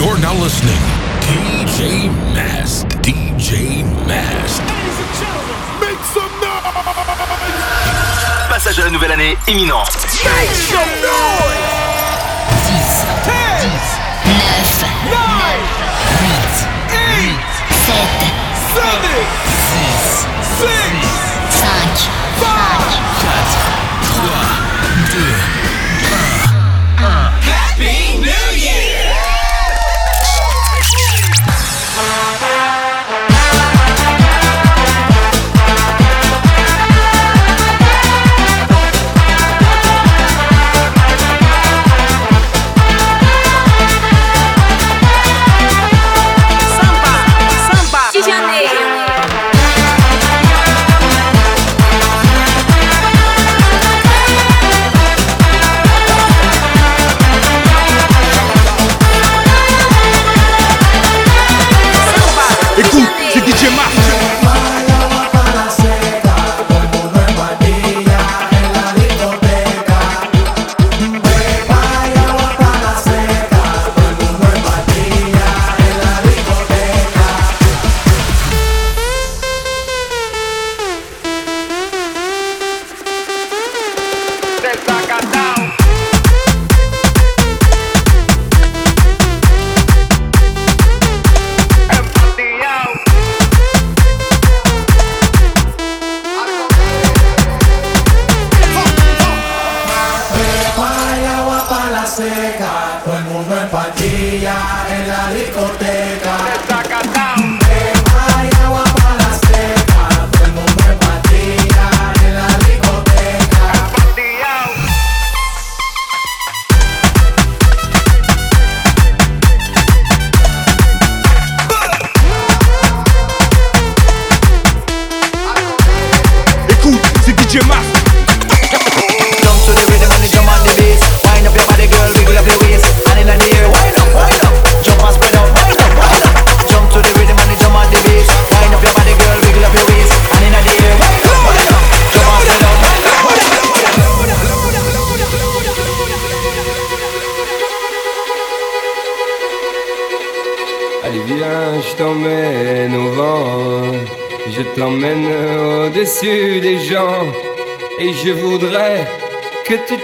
You're now listening. DJ Mast. DJ Mast. Make some noise! Passage à la nouvelle année imminent. Make some noise! 10, 10, 10 9, 9, 8, 8, 7, 7, 6, 6, 5, 5, 4, 3,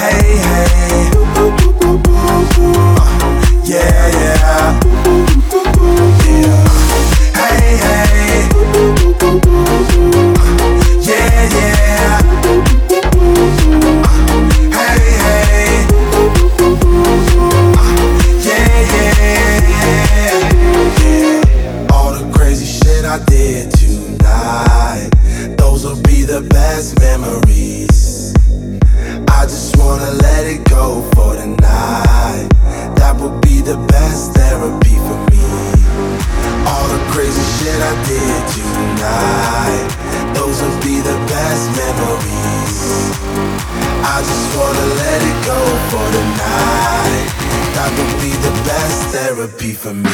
Hey, hey. Uh, yeah, yeah. Yeah. Hey, hey. be for me.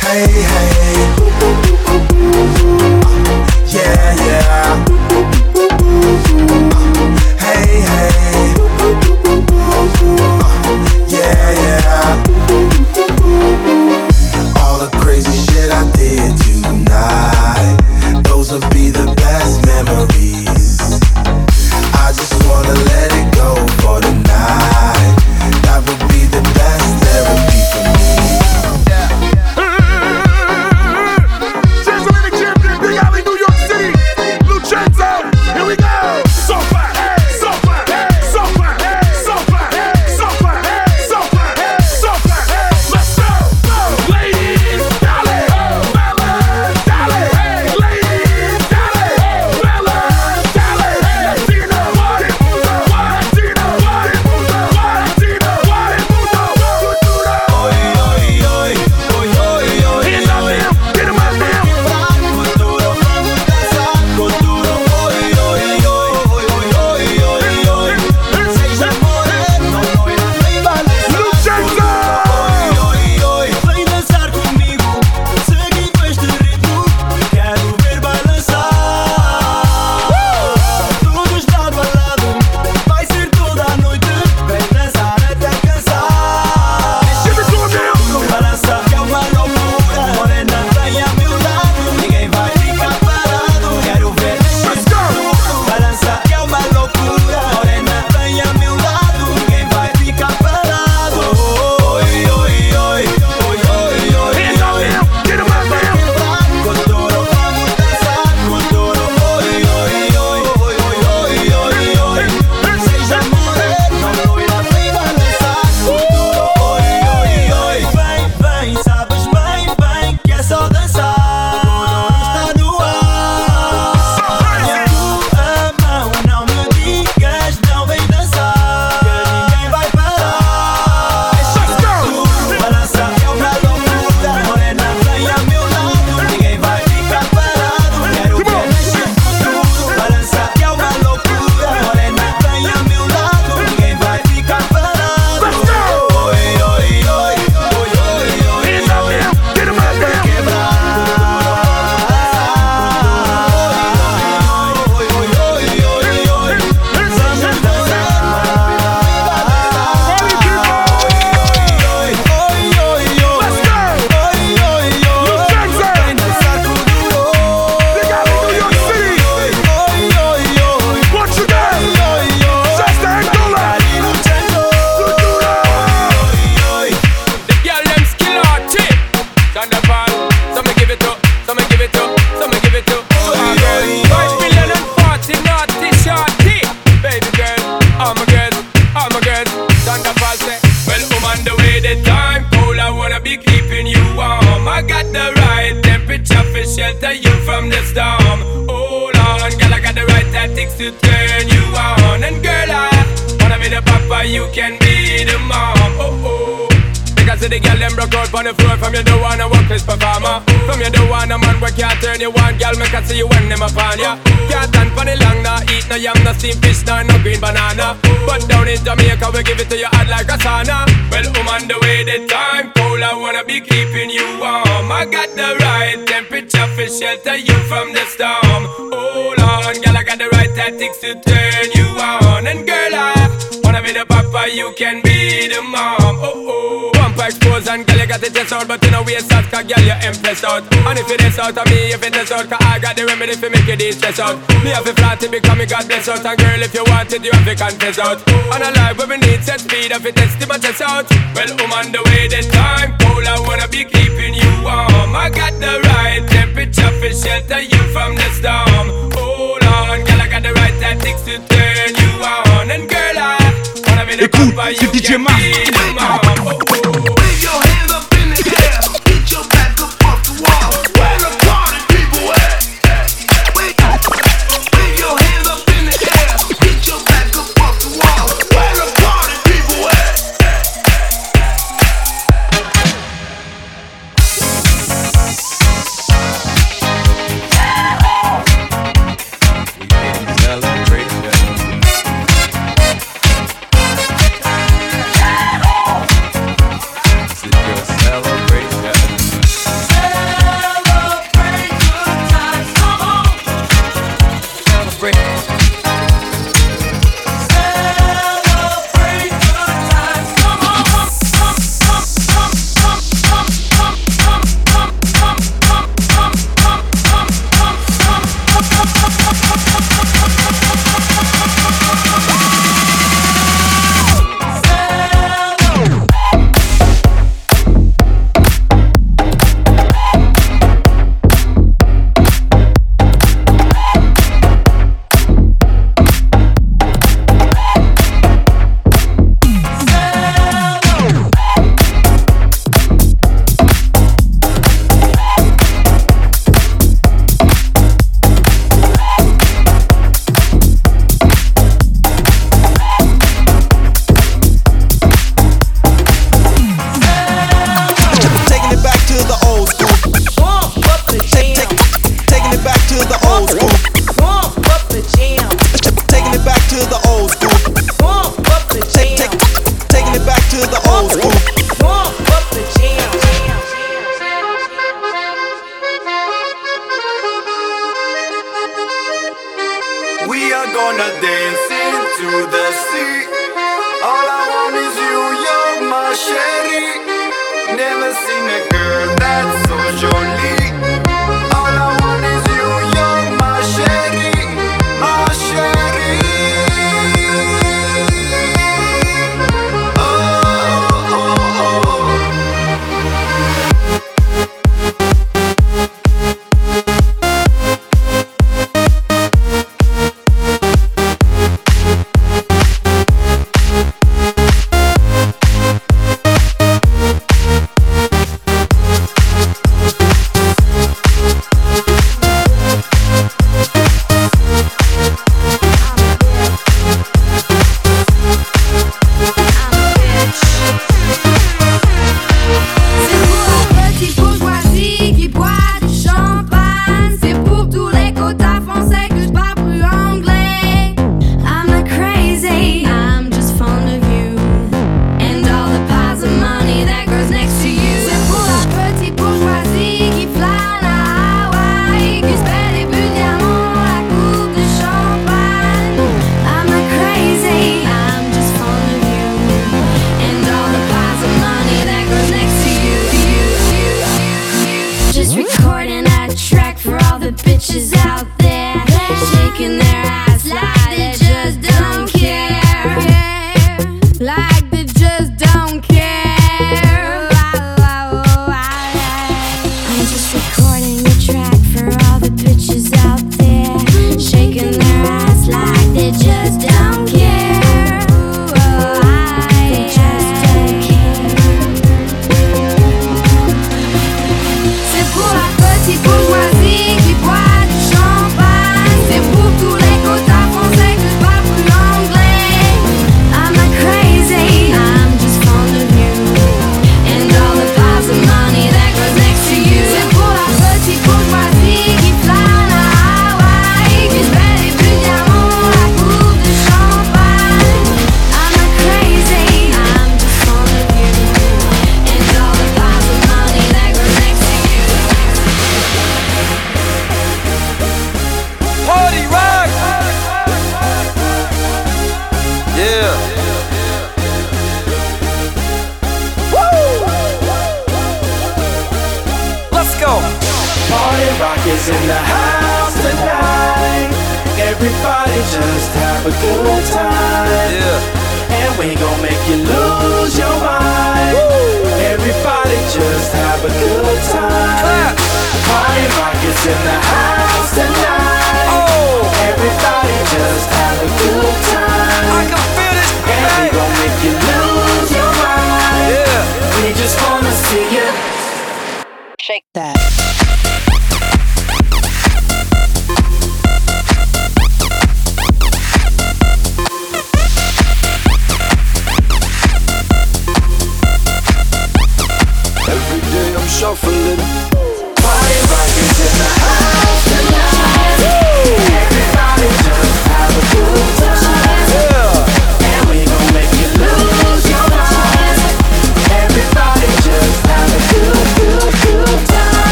Hey, hey. Yeah, yeah. stretch out. Me have a flat to become a God bless out. And girl, if you want it, you have to confess out. And a life where we need set speed, have to test my chest out. Well, I'm on the way, the time cold. I wanna be keeping you warm. I got the right temperature for shelter you from the storm. Hold on, girl, I got the right tactics to turn you on. And girl, I wanna be the Écoute, you DJ Mark.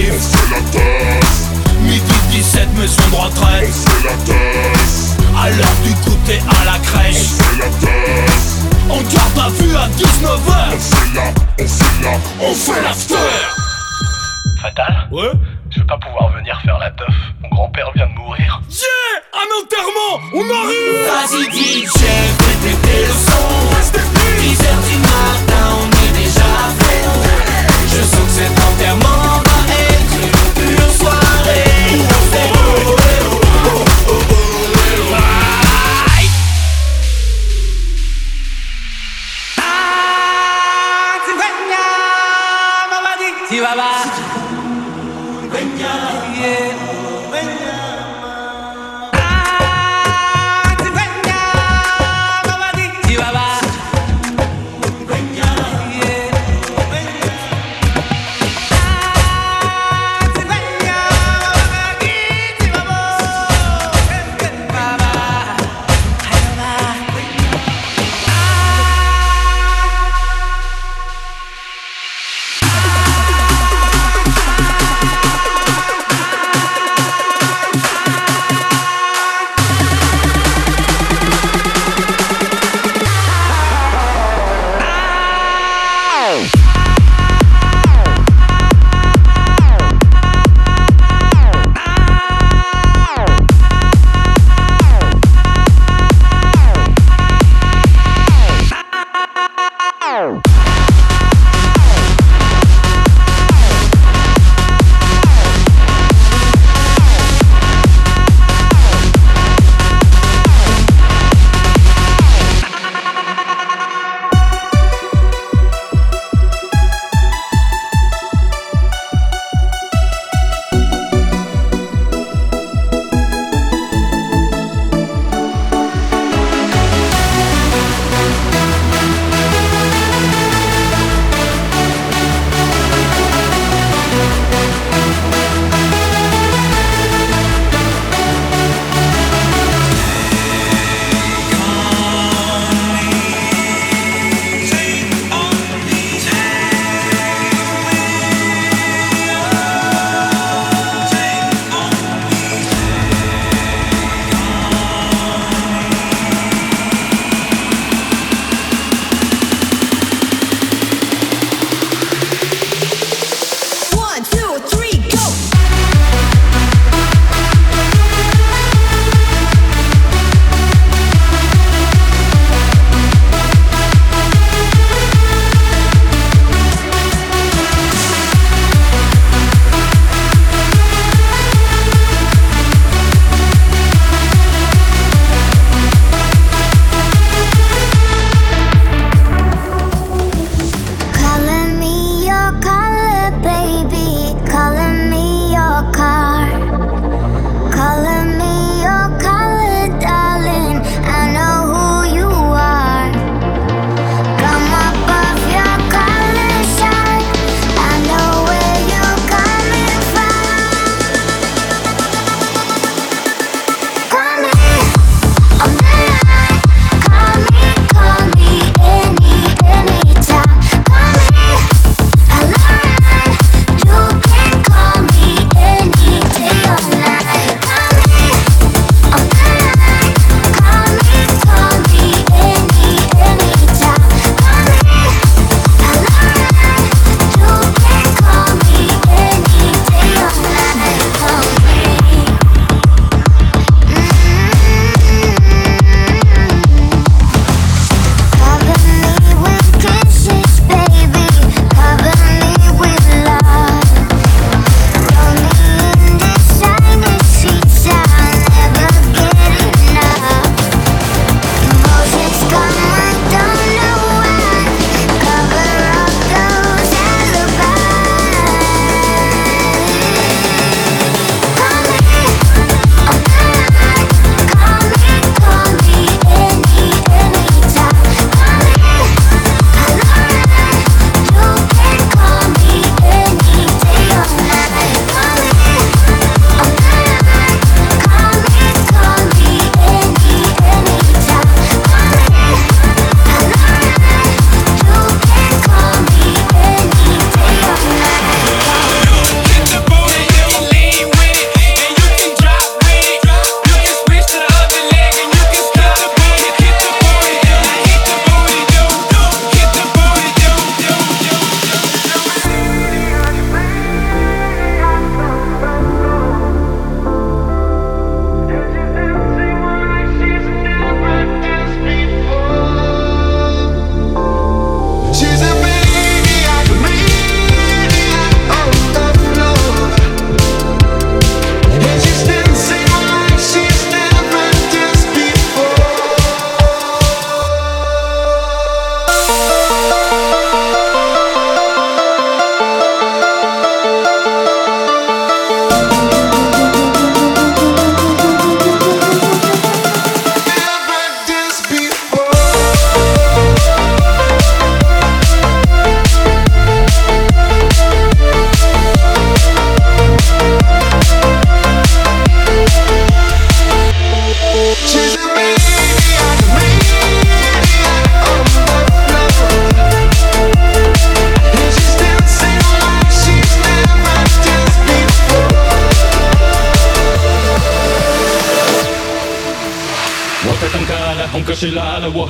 arrive On fait la tasse. Midi 17 maison de retraite. On fait la tasse. À l'heure du goûter à la crèche. On fait la tasse. On garde à vue à 19h On fait la, on fait la, on fait l'after. Fatal. Ouais. Je vais pas pouvoir venir faire la teuf. Mon grand-père vient de mourir. Yeah! Un enterrement! On arrive! Vas-y DJ, fais péter le son.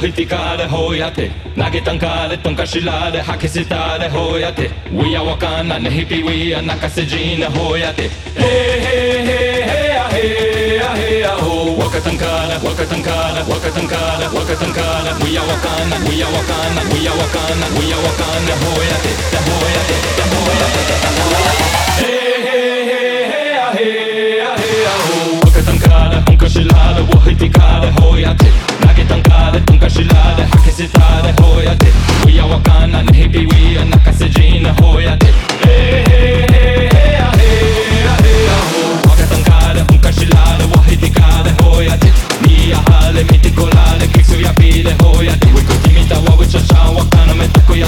hitikare hoiate nagetankare tonkashilare hoyate We wia wakana nehipiwia nakasejine hoiate hey hey hey hey hey hey ho wakatankara wakatankara wakatankara We wia wakana wia wakana wia wakana wia wakana hoiate hoyate hoiate hoyate He he he hey hey hey hey hey hey ho wakatankara tonkashilare wahitikare hoyate جلالة حكي ستارة هويا دي ويا وكانا نهبي ويا نكسجين هويا دي إيه إيه إيه إيه إيه إيه هو وقتا نقالة هنكا جلالة واحد نقالة هويا دي نيا حالة ميتي كولالة كيكسو يا بيلة هويا دي ويكو تيمي توا وشاشا متكو يا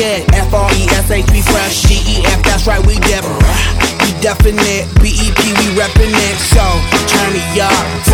shit. F R E S H, we fresh. G E F, that's right, we dip. We definite. B E P, we reppin' it. So, turn me up.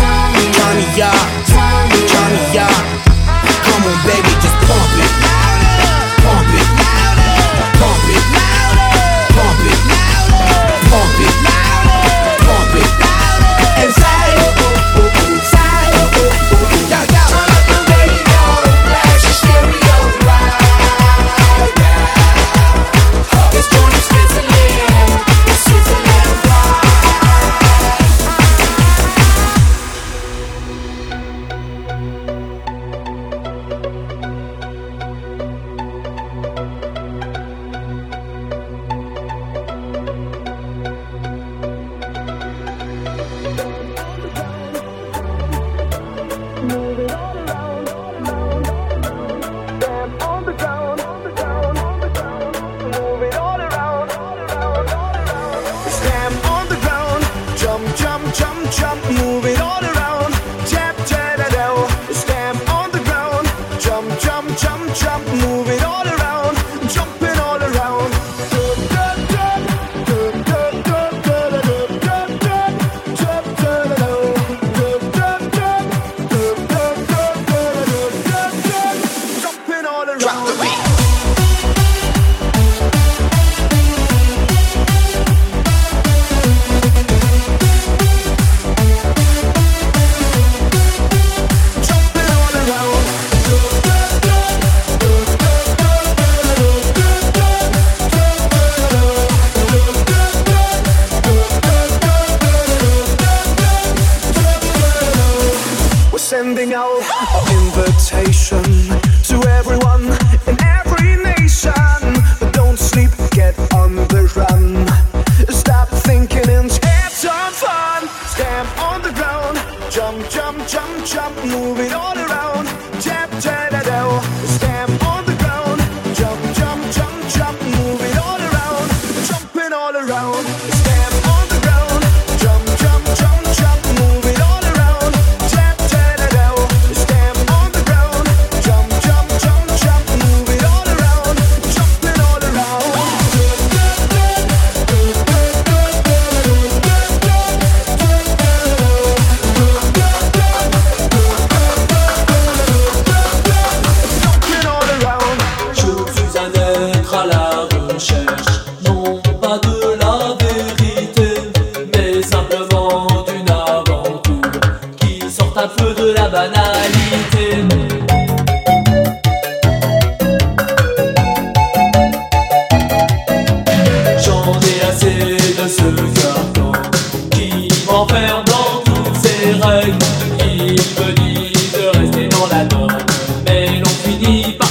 bye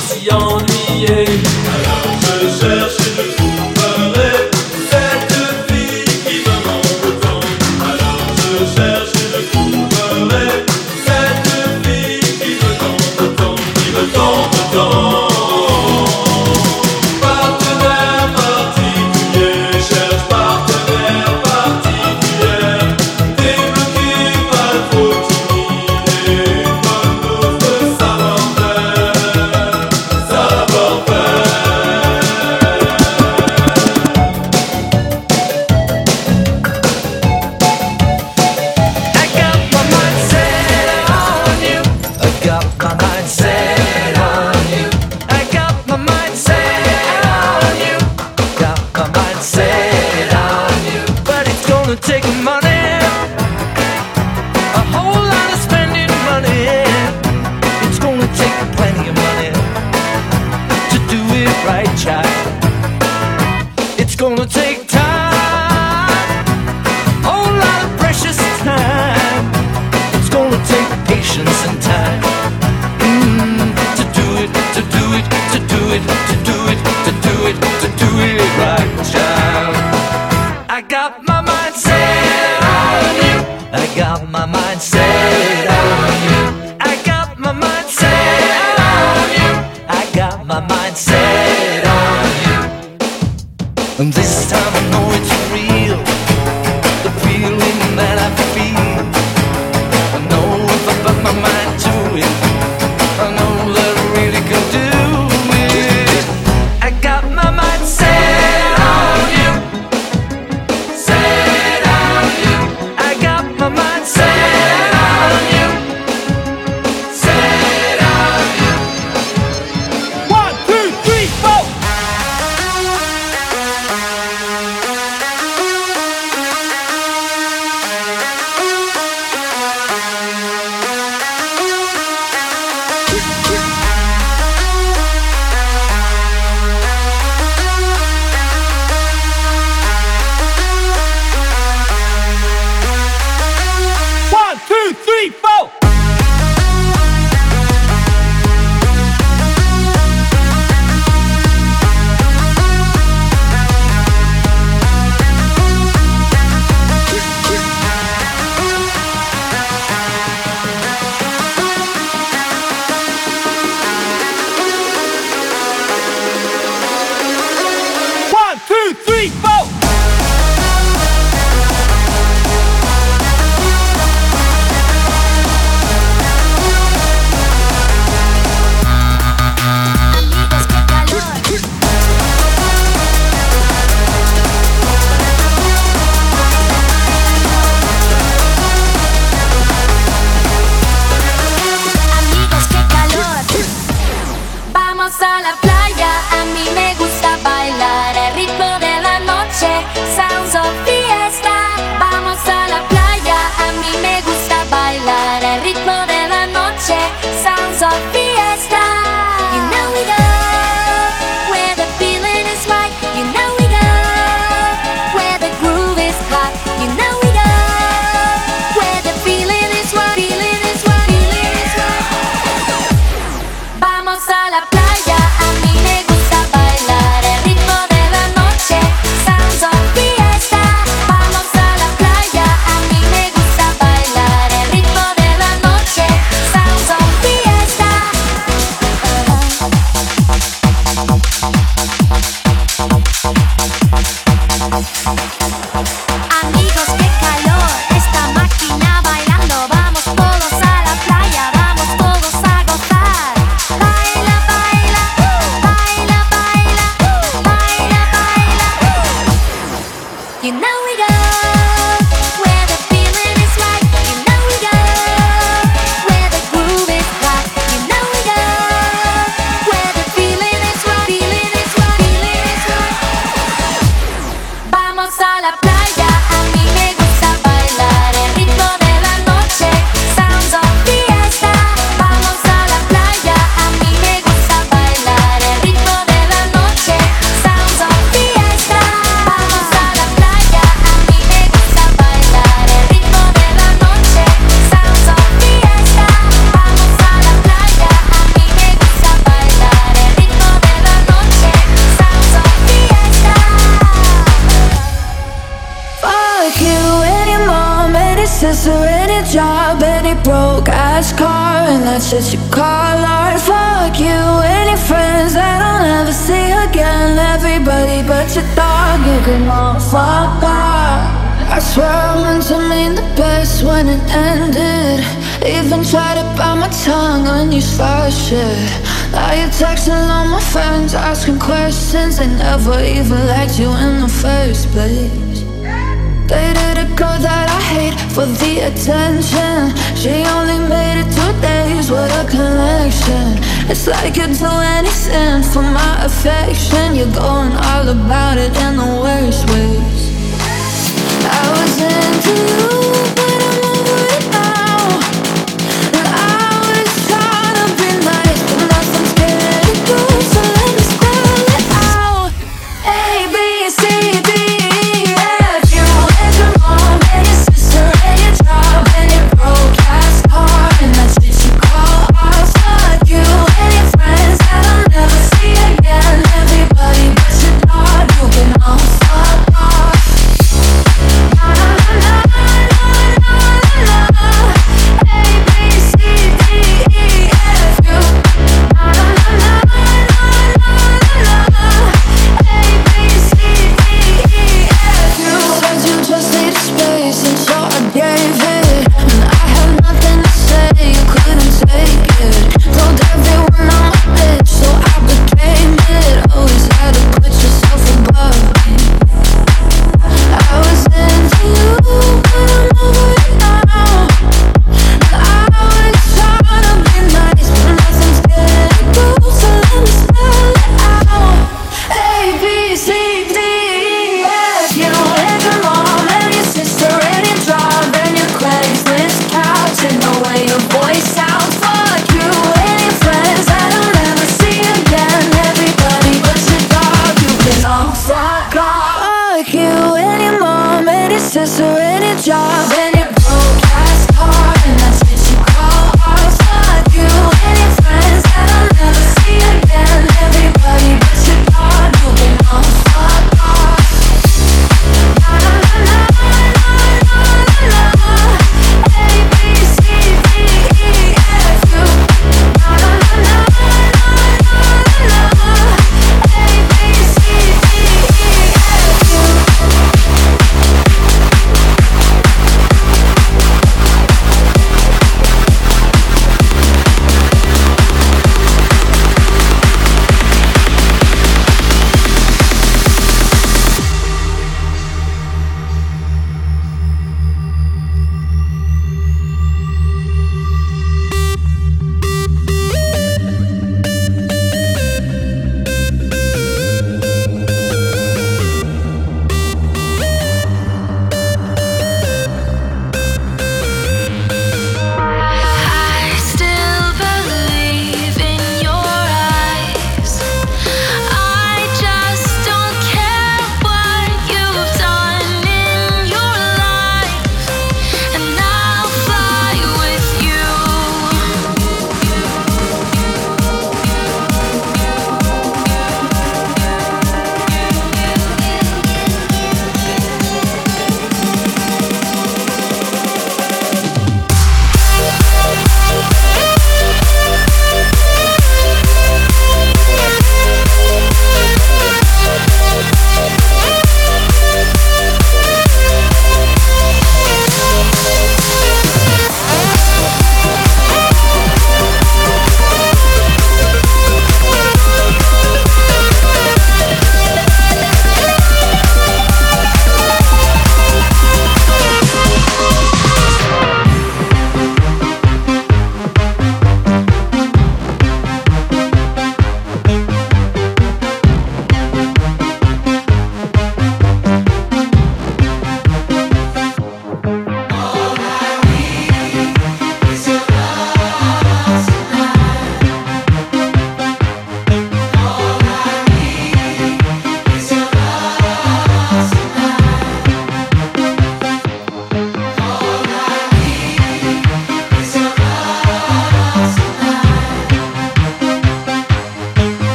attention. It's like you'd do anything for my affection. You're going all about it in the worst ways. I was into you.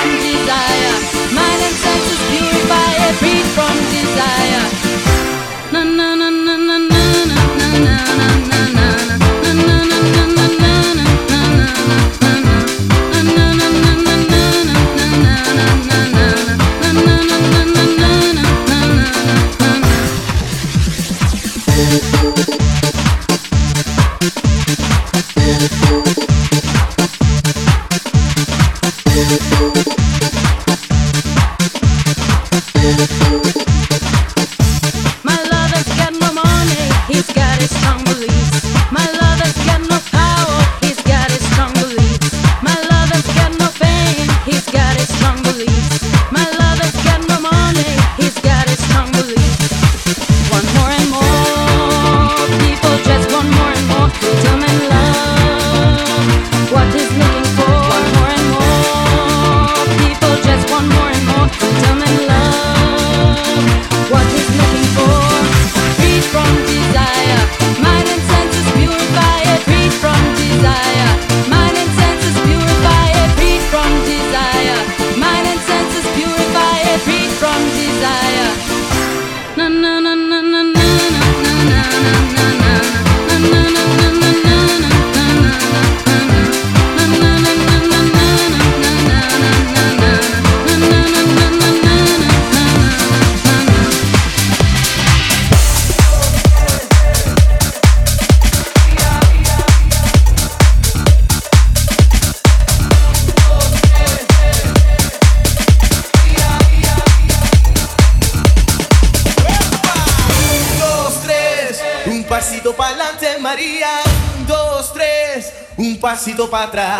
from desire. my senses purify every from desire. Na na na na na na na na na na na na na na na na na na na na atrás.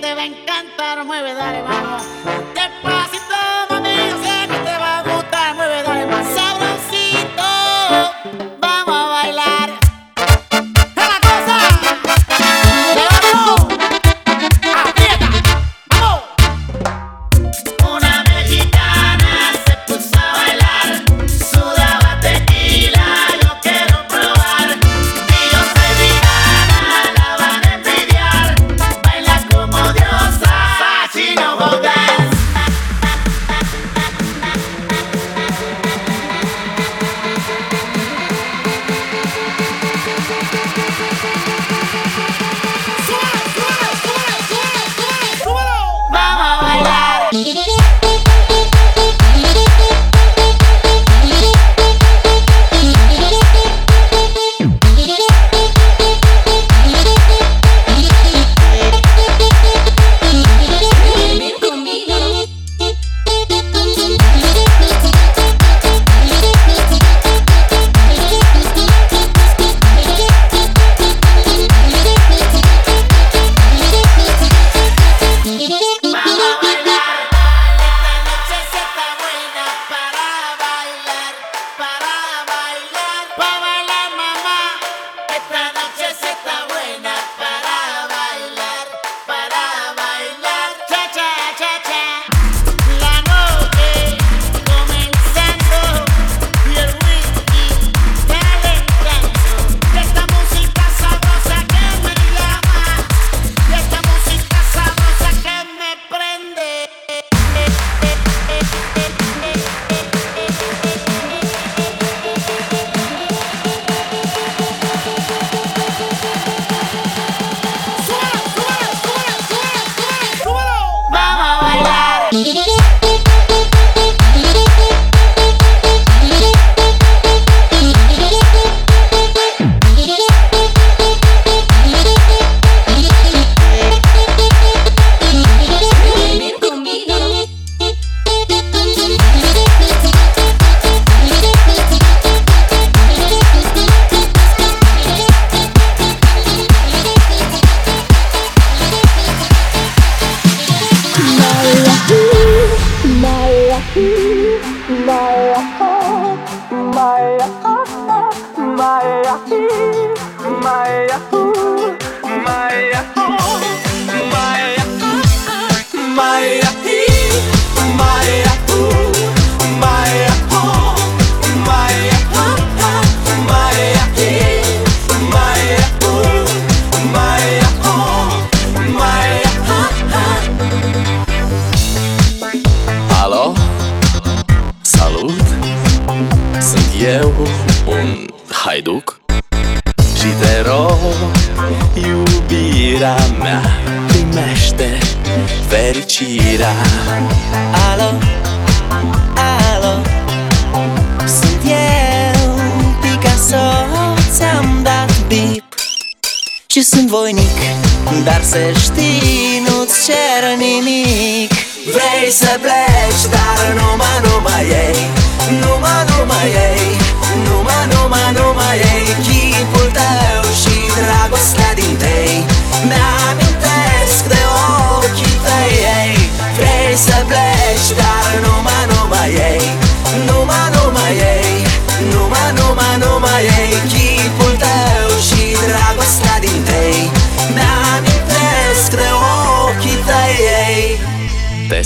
te va a encantar. Mueve, dale, vamos. Te Să știi, nu-ți cer nimic. Vrei să pleci, dar numai, numai ei Numai, numai ei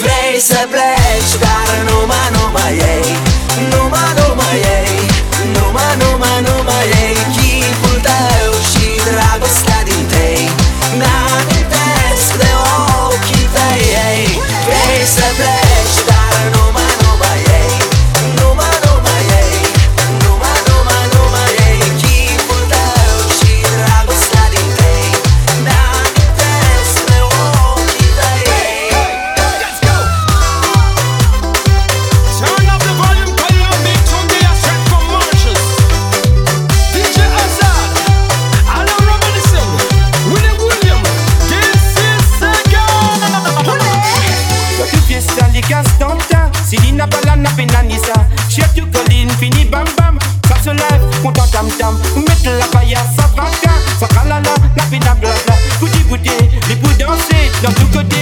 Vrei să pleci, dar nu numai, numai ei. Nu Numai, numai ei. Numai, numai, numai ei. Chipul tău și dragostea din tei. Mi-amintesc de ochii tăi ei. Vrei să pleci Y'all too good.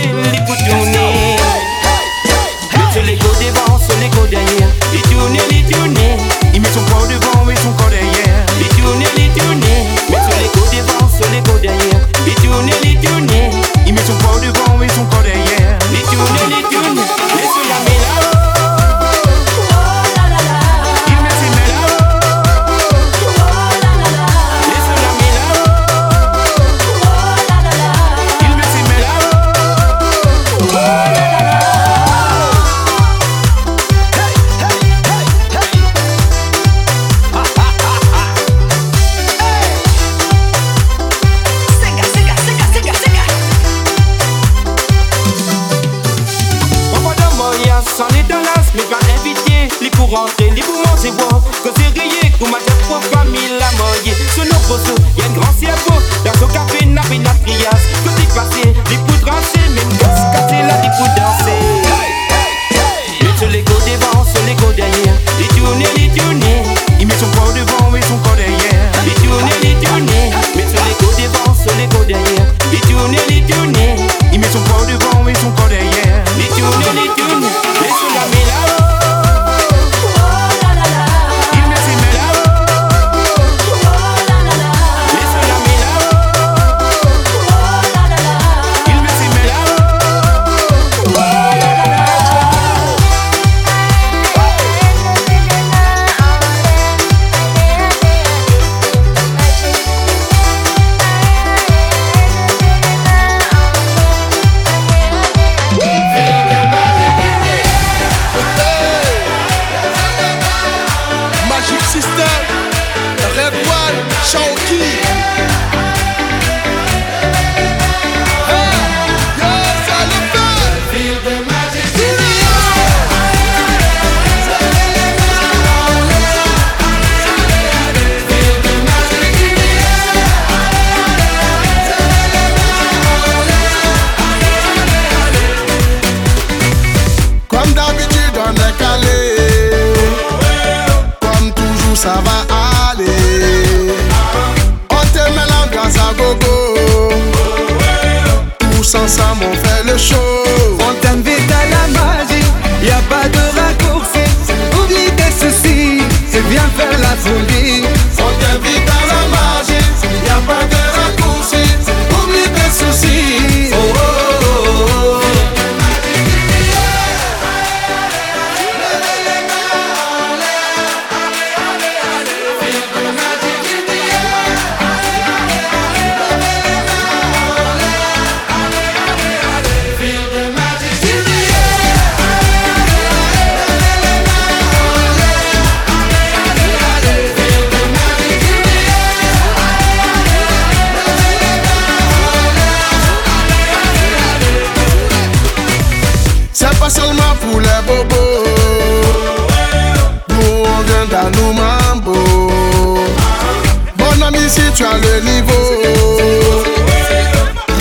tu as le niveau.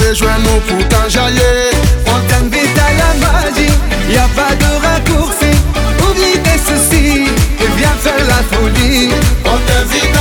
Rejoins-nous pour t'enjailler. Fontaine vite à la magie, y a pas de raccourci. Oublie tes soucis et viens faire la folie. On t'invite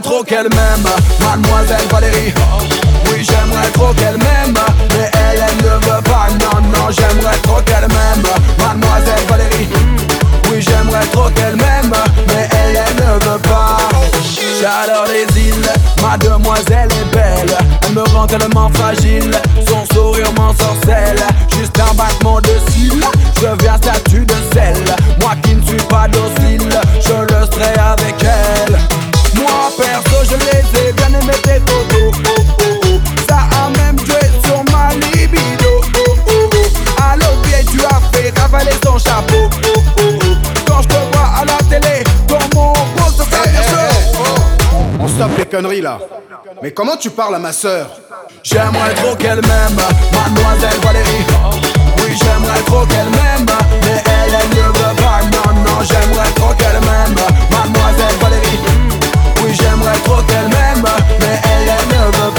trop qu'elle m'aime. Mademoiselle Valérie conneries là. Mais comment tu parles à ma sœur J'aimerais trop qu'elle m'aime, mademoiselle Valérie. Oui, j'aimerais trop qu'elle m'aime, mais elle, elle ne veut pas. Non, non, j'aimerais trop qu'elle m'aime, mademoiselle Valérie. Oui, j'aimerais trop qu'elle m'aime, mais elle, elle ne veut pas.